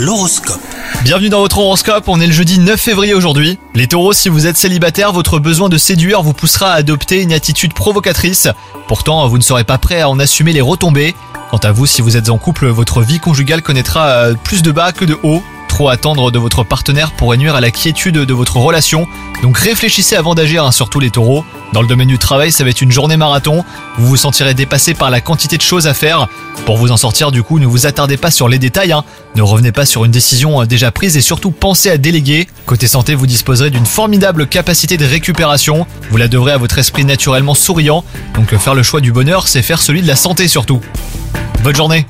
L'horoscope. Bienvenue dans votre horoscope, on est le jeudi 9 février aujourd'hui. Les taureaux, si vous êtes célibataire, votre besoin de séduire vous poussera à adopter une attitude provocatrice. Pourtant, vous ne serez pas prêt à en assumer les retombées. Quant à vous, si vous êtes en couple, votre vie conjugale connaîtra euh, plus de bas que de hauts. Trop attendre de votre partenaire pourrait nuire à la quiétude de votre relation. Donc réfléchissez avant d'agir, hein, surtout les taureaux. Dans le domaine du travail, ça va être une journée marathon. Vous vous sentirez dépassé par la quantité de choses à faire. Pour vous en sortir, du coup, ne vous attardez pas sur les détails. hein. Ne revenez pas sur une décision euh, déjà prise et surtout pensez à déléguer. Côté santé, vous disposerez d'une formidable capacité de récupération. Vous la devrez à votre esprit naturellement souriant. Donc euh, faire le choix du bonheur, c'est faire celui de la santé surtout. Bonne journée